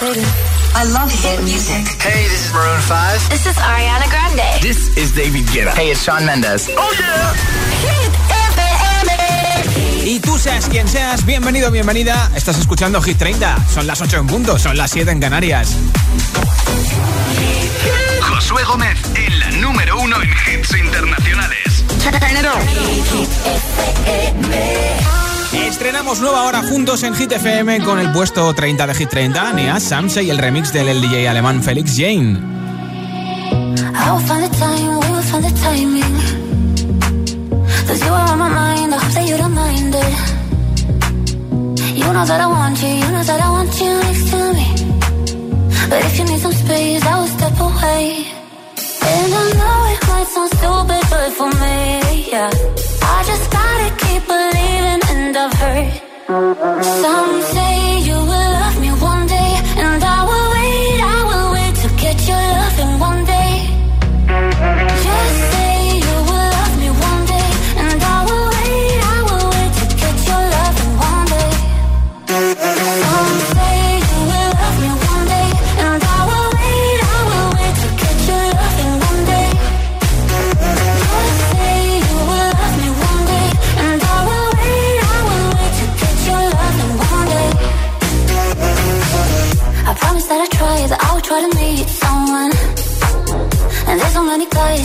I love hit music. Hey, this is Maroon 5. This is Ariana Grande. This is David Guetta. Hey, it's Shawn Mendes. Oh, yeah. Hit FM. Y tú seas quien seas, bienvenido, bienvenida. Estás escuchando Hit 30. Son las 8 en punto, son las 7 en Canarias. Josué Gómez en la número uno en hits internacionales. Estrenamos nueva hora juntos en Hit FM con el puesto 30 de Hit 30, Nia Samse y el remix del DJ alemán Felix Jane. You know that I want you, you know that I want you next to me. But if you need some space, I will step away. And I know it might sound stupid, but for me, yeah. I just gotta keep believing, Some say you will.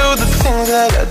Do the things that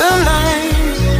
Tonight. You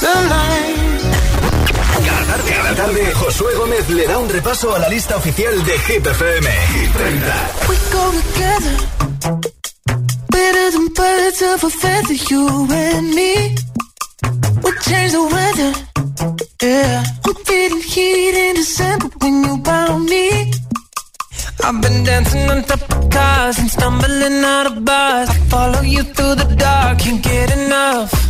Cada tarde, cada tarde, Josué Gómez le da un repaso a la lista oficial de Hit FM. Hit 30. We go together. Better than birds of a feather, you and me. We change the weather. Yeah. I'm feeling heat in December when you found me. I've been dancing on top of cars and stumbling out of bars. I follow you through the dark, can't get enough.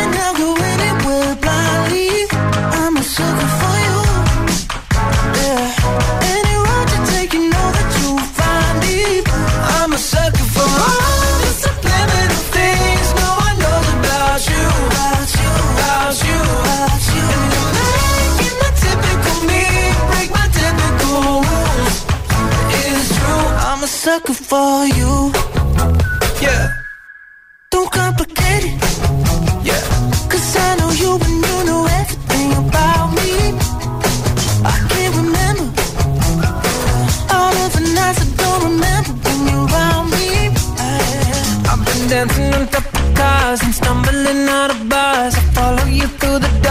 sucker for you. Yeah. Don't complicate it. Yeah. Cause I know you and you know everything about me. I can't remember all of the nights I don't remember when you're around me. I've been dancing on top of cars and stumbling out of bars. I follow you through the dark,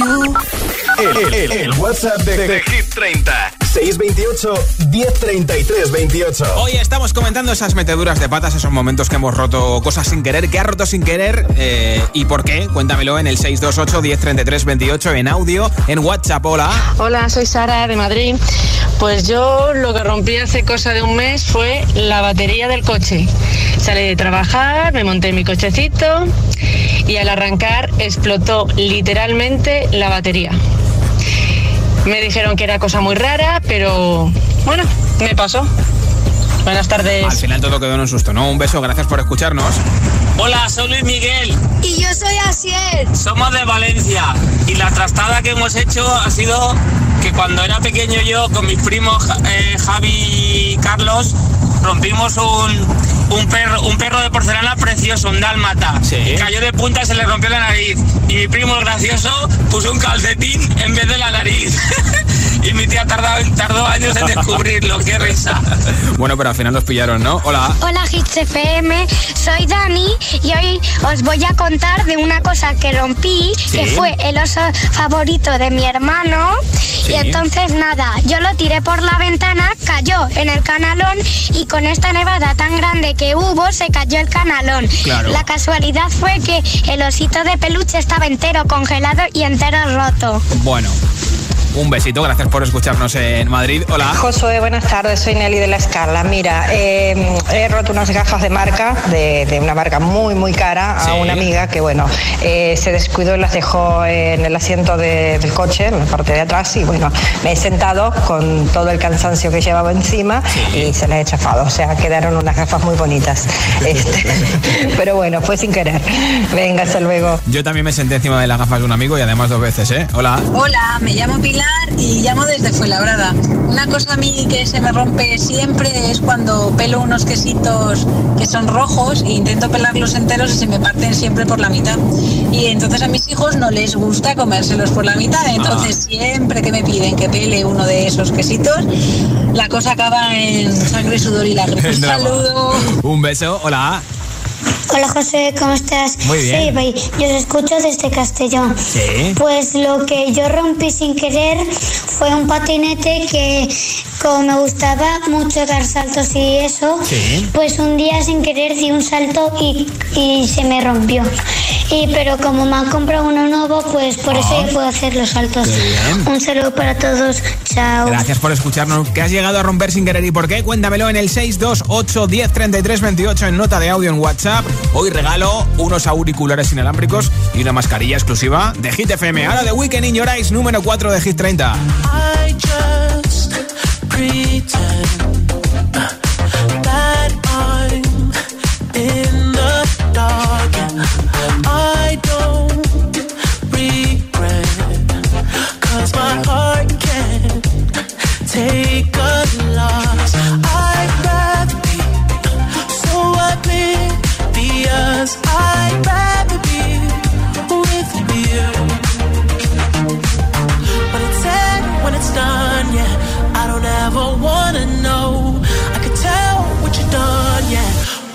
you. El, el- el WhatsApp de, de Hit 30 628 1033 28. Hoy estamos comentando esas meteduras de patas, esos momentos que hemos roto cosas sin querer. ¿Qué has roto sin querer eh, y por qué? Cuéntamelo en el 628 1033 28 en audio, en WhatsApp. Hola. Hola, soy Sara de Madrid. Pues yo lo que rompí hace cosa de un mes fue la batería del coche. Salí de trabajar, me monté en mi cochecito y al arrancar explotó literalmente la batería. Me dijeron que era cosa muy rara, pero bueno, me pasó. Buenas tardes. Al final todo quedó en un susto, ¿no? Un beso, gracias por escucharnos. Hola, soy Luis Miguel. Y yo soy Asiel. Somos de Valencia. Y la trastada que hemos hecho ha sido que cuando era pequeño yo con mis primos eh, Javi y Carlos rompimos un, un perro un perro de porcelana precioso, un dálmata. Sí. Cayó de punta y se le rompió la nariz. Y mi primo, el gracioso, puso un calcetín en vez de la nariz. y mi tía tardó, tardó años en descubrirlo. Qué risa. Bueno, pero al final los pillaron, ¿no? Hola. Hola Hits FM, soy Dani y hoy os voy a contar de una cosa que rompí, que fue el oso favorito de mi hermano. Y entonces nada, yo lo tiré por la ventana, cayó en el canalón y con esta nevada tan grande que hubo se cayó el canalón. Claro. La casualidad fue que el osito de peluche estaba entero congelado y entero roto. Bueno, un besito, gracias por escucharnos en Madrid. Hola. Josué, buenas tardes, soy Nelly de la Escala. Mira, eh, he roto unas gafas de marca, de, de una marca muy, muy cara, Sí. a una amiga que, bueno, eh, se descuidó y las dejó en el asiento de- del coche, en la parte de atrás, y bueno, me he sentado con todo el cansancio que llevaba encima y se las he chafado. O sea, quedaron unas gafas muy bonitas. Este, pero bueno, fue sin querer. Venga, hasta luego. Yo también me senté encima de las gafas de un amigo y además dos veces, ¿eh? Hola. Hola, me llamo Pilar y llamo desde Fuenlabrada. Una cosa a mí que se me rompe siempre es cuando pelo unos quesitos que son rojos e intento pelarlos enteros y se me parten siempre por la mitad. Y entonces a mis hijos no les gusta comérselos por la mitad. Entonces siempre que me piden que pele uno de esos quesitos, la cosa acaba en sangre, sudor y lágrimas. Un saludo. Un beso, hola. Hola José, ¿cómo estás? Muy bien. Sí, yo os escucho desde Castellón. Sí. Pues lo que yo rompí sin querer fue un patinete que como me gustaba mucho dar saltos y eso, Sí. pues un día sin querer di un salto y, y se me rompió. Y pero como me han comprado uno nuevo, pues por eso Ah. ya puedo hacer los saltos. Un saludo para todos. Chao. Gracias por escucharnos. ¿Qué has llegado a romper sin querer y por qué? Cuéntamelo en el 628 1033 28 en nota de audio en WhatsApp. Hoy regalo unos auriculares inalámbricos y una mascarilla exclusiva de Hit FM. Ahora de Weekend in Your Eyes, número 4 de Hit 30. I just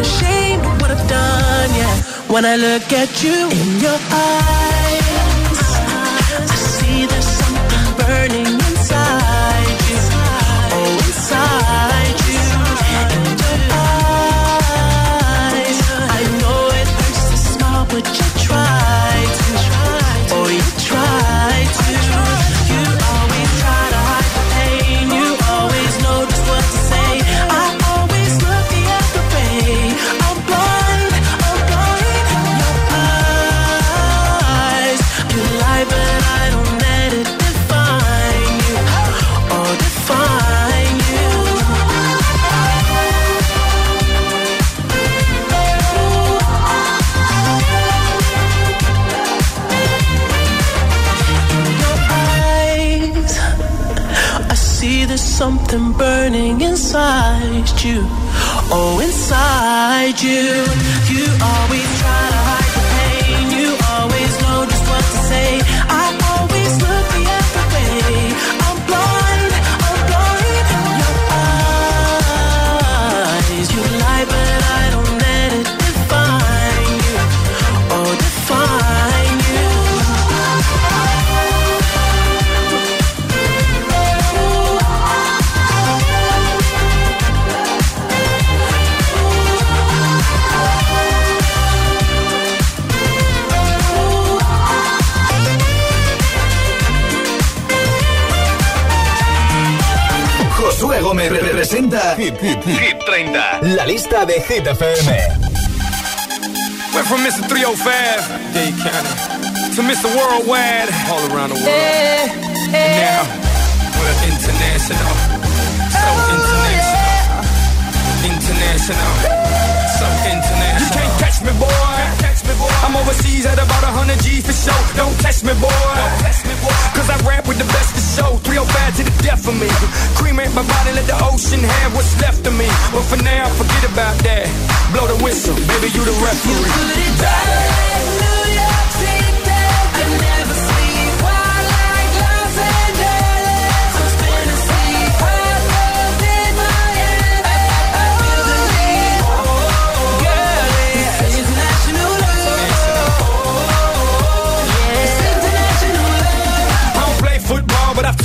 ashamed of what I've done, yeah. When I look at you in your eyes, burning inside you. Oh, inside you. Hit, Hit, Hit 30. La lista de Hit FM. Went from Mr. 305, Dade County, to Mr. Worldwide, all around the world. And now, we're international. So international. International. Catch me, boy. Catch me, boy. I'm overseas at about 100 G's for show. Don't test me, boy. Don't test me, boy. Cause I rap with the best of show. 305 to the death of me. Cremate my body, let the ocean have what's left of me. But for now, forget about that. Blow the whistle, baby, you the referee. I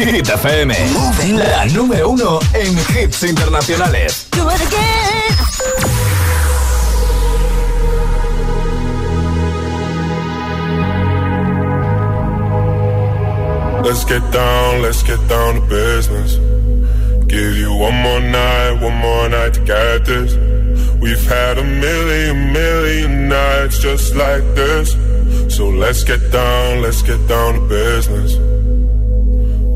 Hit FM, la número uno en hits internacionales. Let's get down, let's get down to business. Give you one more night, one more night to get this. We've had a million, million nights just like this. So let's get down, let's get down to business.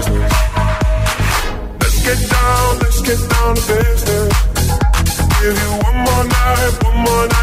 Business. Let's get down, let's get down to business. Give you one more night, one more night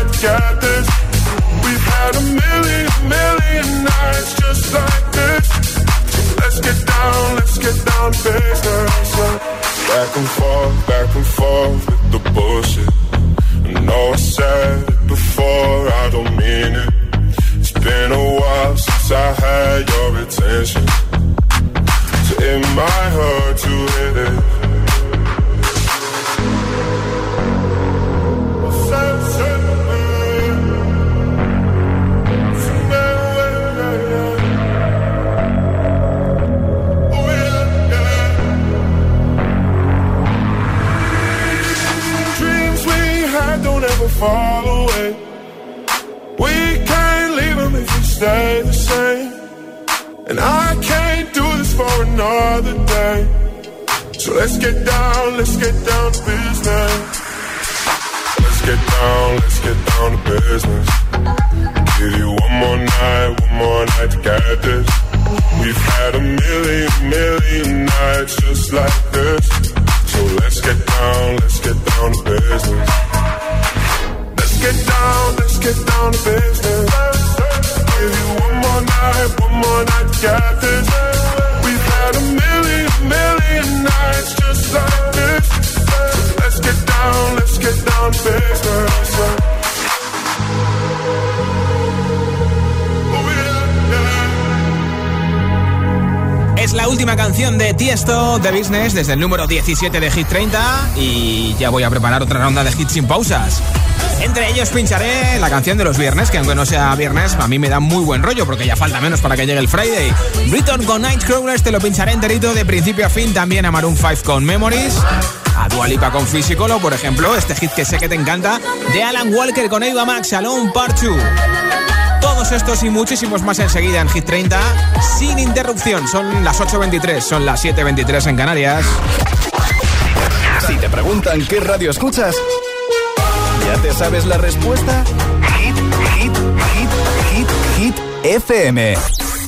de Business desde el número 17 de Hit 30 y ya voy a preparar otra ronda de hits sin pausas. Entre ellos pincharé la canción de los viernes, que aunque no sea viernes, a mí me da muy buen rollo porque ya falta menos para que llegue el Friday. Britton con Nightcrawlers te lo pincharé enterito de principio a fin, también a Maroon 5 con Memories. A Dualipa con Physicolo, por ejemplo, este hit que sé que te encanta, de Alan Walker con Eva Max, Alone Part 2. Estos y muchísimos más enseguida en Hit 30, sin interrupción. Son las 8.23, son las 7.23 en Canarias. Si te preguntan qué radio escuchas, ¿ya te sabes la respuesta? Hit, hit, hit, hit, hit, FM.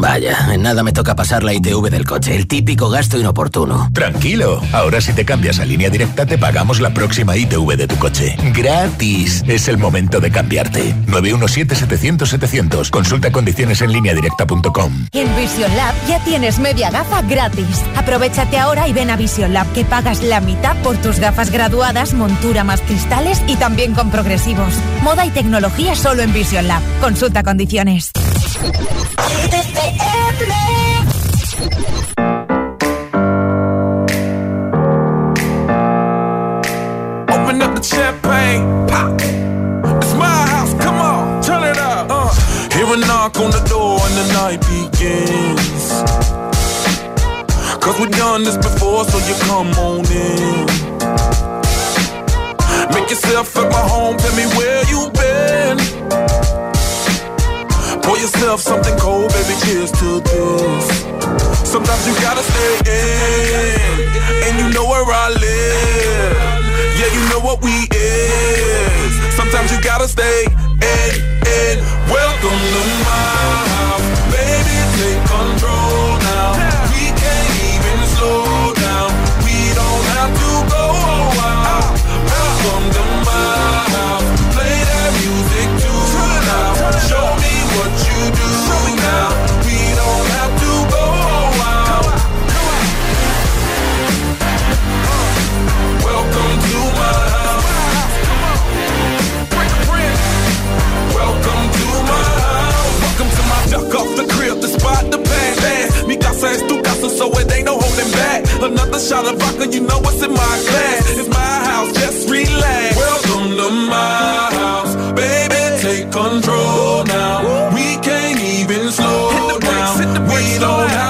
Vaya, en nada me toca pasar la ITV del coche, el típico gasto inoportuno. Tranquilo, ahora si te cambias a línea directa te pagamos la próxima ITV de tu coche. Gratis. Es el momento de cambiarte. 917-700-700. Consulta condiciones en línea directa.com. En Vision Lab ya tienes media gafa gratis. Aprovechate ahora y ven a Vision Lab que pagas la mitad por tus gafas graduadas, montura más cristales y también con progresivos. Moda y tecnología solo en Vision Lab. Consulta condiciones. Open up the champagne, pop. It's my house, come on, turn it up. Uh. Hear a knock on the door and the night begins. Cause we've done this before, so you come on in. Make yourself at my home, tell me where you been. Pour yourself something cold, baby. Cheers to this. Sometimes you gotta stay in, and you know where I live. Yeah, you know what we is. Sometimes you gotta stay in, in. Welcome to my house, baby. Take Another shot of vodka, you know what's in my glass. It's my house, just relax. Welcome to my house, baby, take control now. We can't even slow down. We don't have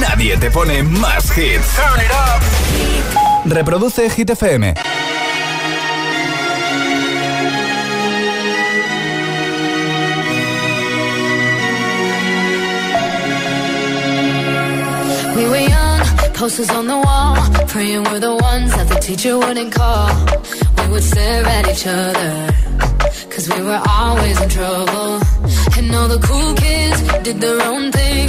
Nadie te pone más hits. Reproduce Hit FM. We were young, posters on the wall, praying we're the ones that the teacher wouldn't call. We would stare at each other, cause we were always in trouble. And all the cool kids did their own thing.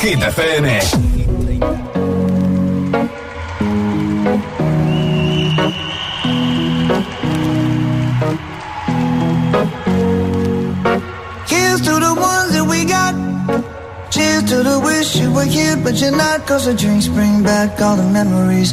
Hit FM. Here's to the ones that we got. Cheers to the wish you were here, but you're not. Cause the drinks bring back all the memories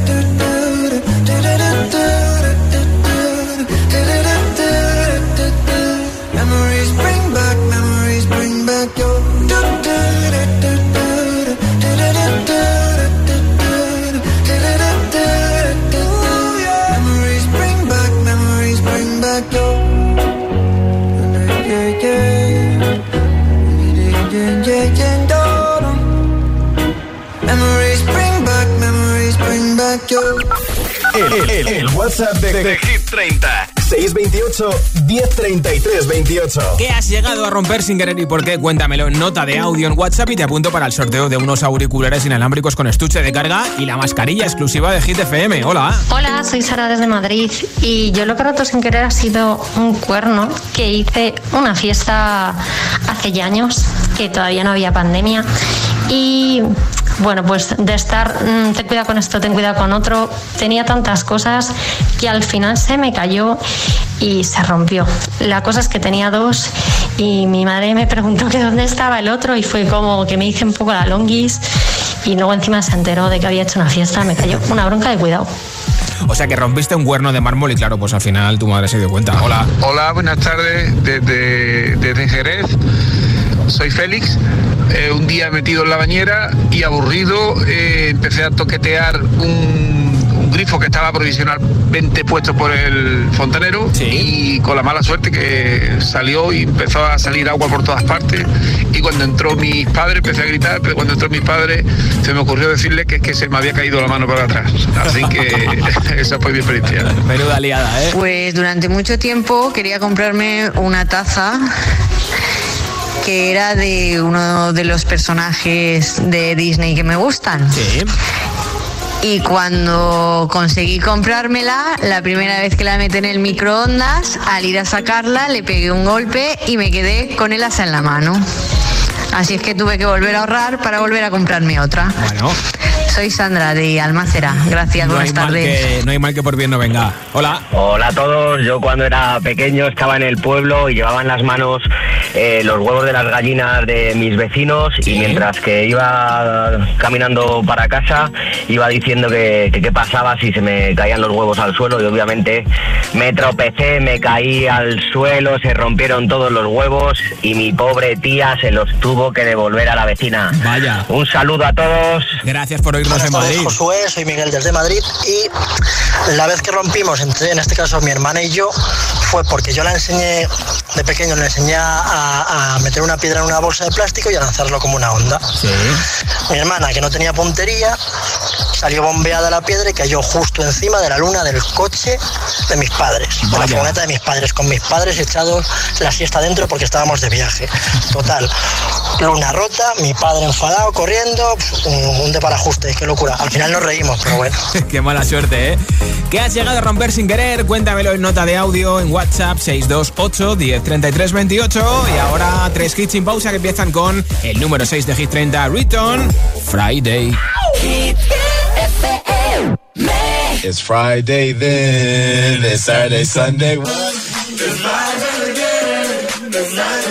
WhatsApp de, de Hit 30. 628 1033 28. ¿Qué has llegado a romper sin querer y por qué? Cuéntamelo en nota de audio en WhatsApp y te apunto para el sorteo de unos auriculares inalámbricos con estuche de carga y la mascarilla exclusiva de Hit FM. Hola. Hola, soy Sara desde Madrid y yo lo que he roto sin querer ha sido un cuerno que hice una fiesta hace ya años, que todavía no había pandemia y bueno, pues de estar, mm, ten cuidado con esto, ten cuidado con otro, tenía tantas cosas que al final se me cayó y se rompió. La cosa es que tenía dos y mi madre me preguntó que dónde estaba el otro y fue como que me hice un poco la longuis y luego encima se enteró de que había hecho una fiesta, me cayó una bronca de cuidado. O sea que rompiste un cuerno de mármol y claro, pues al final tu madre se dio cuenta. Hola. Hola, buenas tardes desde, desde Jerez. Soy Félix. Eh, un día metido en la bañera y aburrido eh, empecé a toquetear un, un grifo que estaba provisionalmente puesto por el fontanero y con la mala suerte que salió y empezó a salir agua por todas partes. Y cuando entró mis padres empecé a gritar pero cuando entró mis padres se me ocurrió decirle que, que se me había caído la mano para atrás. Así que esa fue mi experiencia. Menuda liada, ¿eh? Pues durante mucho tiempo quería comprarme una taza que era de uno de los personajes de Disney que me gustan. Y cuando conseguí comprármela, la primera vez que la metí en el microondas, al ir a sacarla, le pegué un golpe y me quedé con el asa en la mano. Así es que tuve que volver a ahorrar para volver a comprarme otra. Bueno. Soy Sandra de Almácera. Gracias, No buenas tardes. que, no hay mal que por bien no venga. Hola. Hola a todos, yo cuando era pequeño estaba en el pueblo y llevaba en las manos eh, los huevos de las gallinas de mis vecinos y mientras que iba caminando para casa iba diciendo que que qué pasaba si se me caían los huevos al suelo y obviamente me tropecé, me caí al suelo, se rompieron todos los huevos y mi pobre tía se los tuvo que devolver a la vecina. Vaya. Un saludo a todos. Gracias por oírnos Buenas en tardes, Madrid. Josué, soy Miguel desde Madrid y la vez que rompimos, entre, en este caso mi hermana y yo, fue porque yo la enseñé, de pequeño le enseñé a, a meter una piedra en una bolsa de plástico y a lanzarlo como una onda. Mi hermana, que no tenía puntería, salió bombeada la piedra y cayó justo encima de la luna del coche de mis padres, de la furgoneta de mis padres, con mis padres echados la siesta dentro porque estábamos de viaje. Total, luna rota, mi padre enfadado, corriendo, un, un deparajuste, qué locura. Al final nos reímos, pero bueno. Qué mala suerte, ¿eh? ¿Qué has llegado a romper sin querer? Cuéntamelo en nota de audio en WhatsApp 628 1033 28 y ahora tres hits sin pausa que empiezan con el número 6 de Hit 30 Return Friday. It's Friday then, it's Saturday, Sunday. I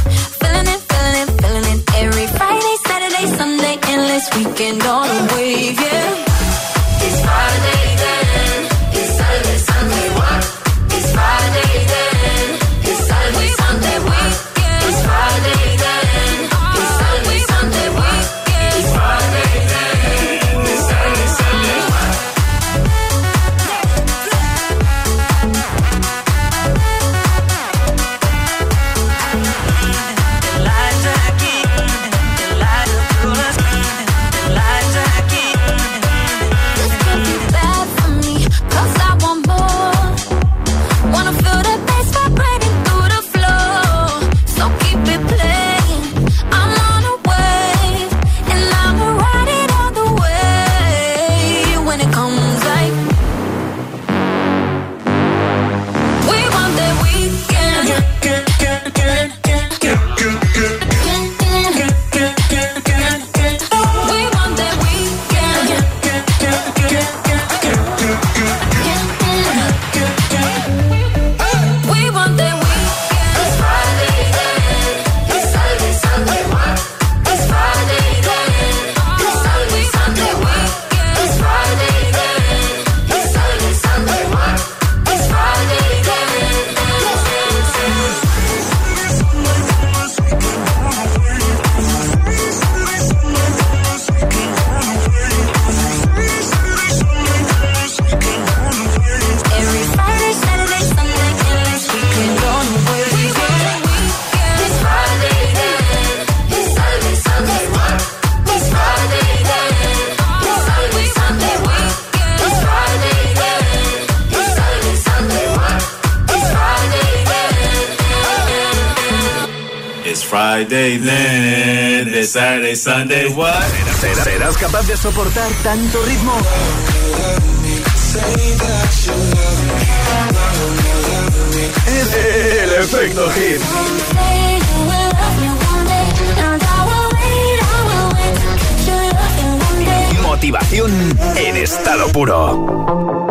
Sunday, ¿Serás capaz de soportar tanto ritmo? El efecto hit. Motivación en estado puro.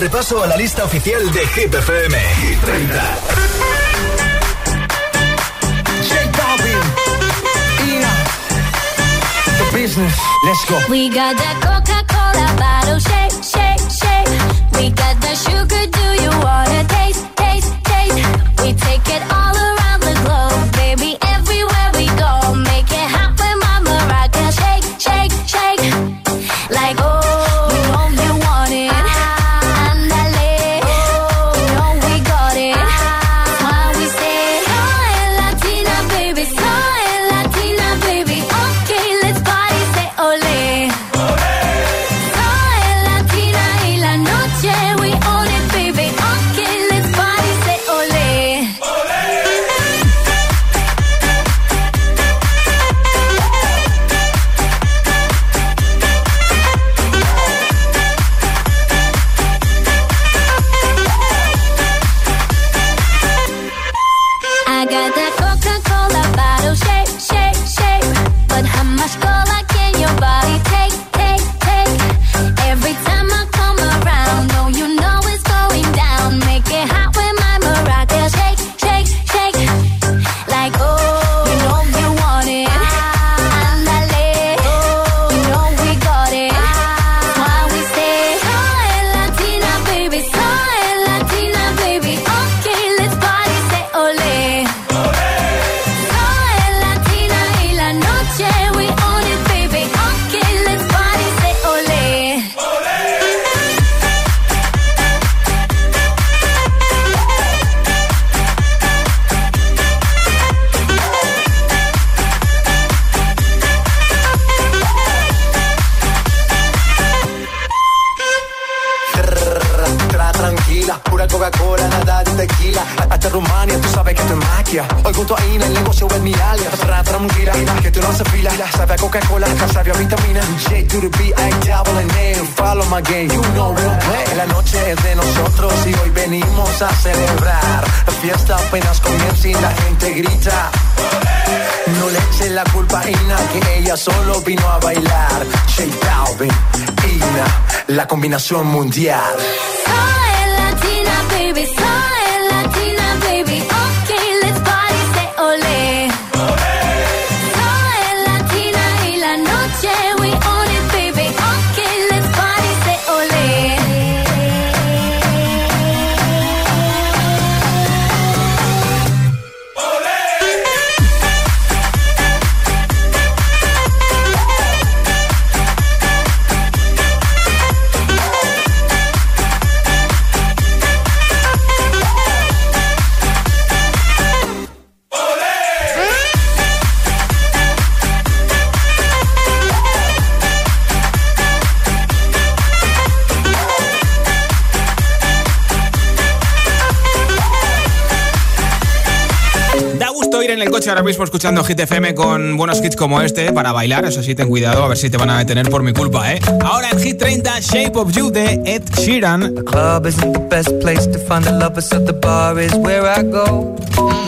repaso a la lista oficial de Hit FM. Hit 30. Business, let's go. We got that Coca-Cola bottle shake. dominación mundial. Ahora mismo escuchando Hit FM con buenos hits como este para bailar. Eso sí, ten cuidado, a ver si te van a detener por mi culpa, ¿eh? Ahora en Hit 30, Shape of You de Ed Sheeran. club isn't the best place to find the lovers, so the bar is where I go.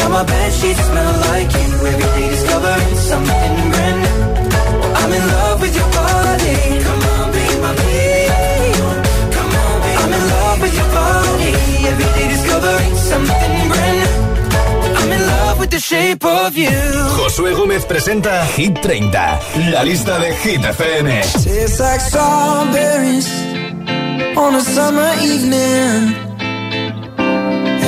Now my bed sheets smell like you. Every day discovering something brand new. I'm in love with your body. Come on, be my baby. Come on, be I'm in love with your body. Every day discovering something brand new. I'm in love with the shape of you. Josué Gómez presenta Hit 30, la lista de Hit FM. Tastes like strawberries on a summer evening.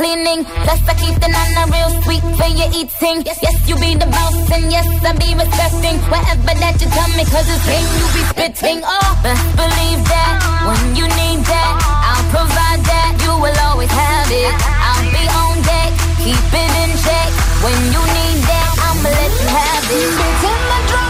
cleaning. Plus, I keep the nana real sweet for your eating. Yes, yes, you be the boss, and yes, I be respecting whatever that you tell me, cause it's game you be spitting. Oh, best believe that when you need that, I'll provide that. You will always have it. I'll be on deck, keep it in check. When you need that, I'ma let you have it. Beats in my drum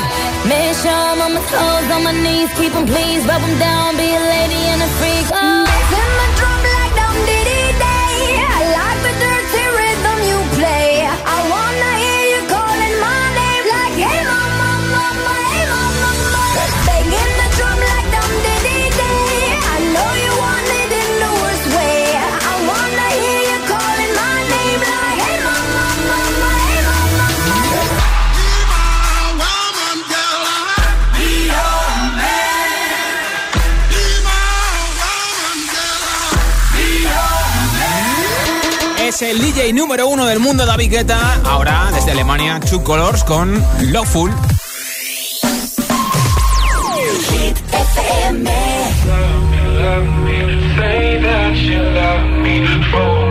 I'm on my toes, on my knees, keep him please, rub him down, be a lady and a freak. Oh. DJ número uno del mundo, David Guetta, ahora desde Alemania, Two Colors con Loveful. Say that you love me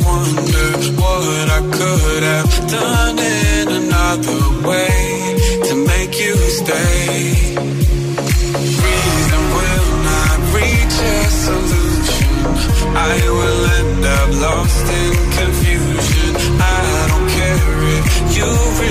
I will end up lost in confusion. I don't care if you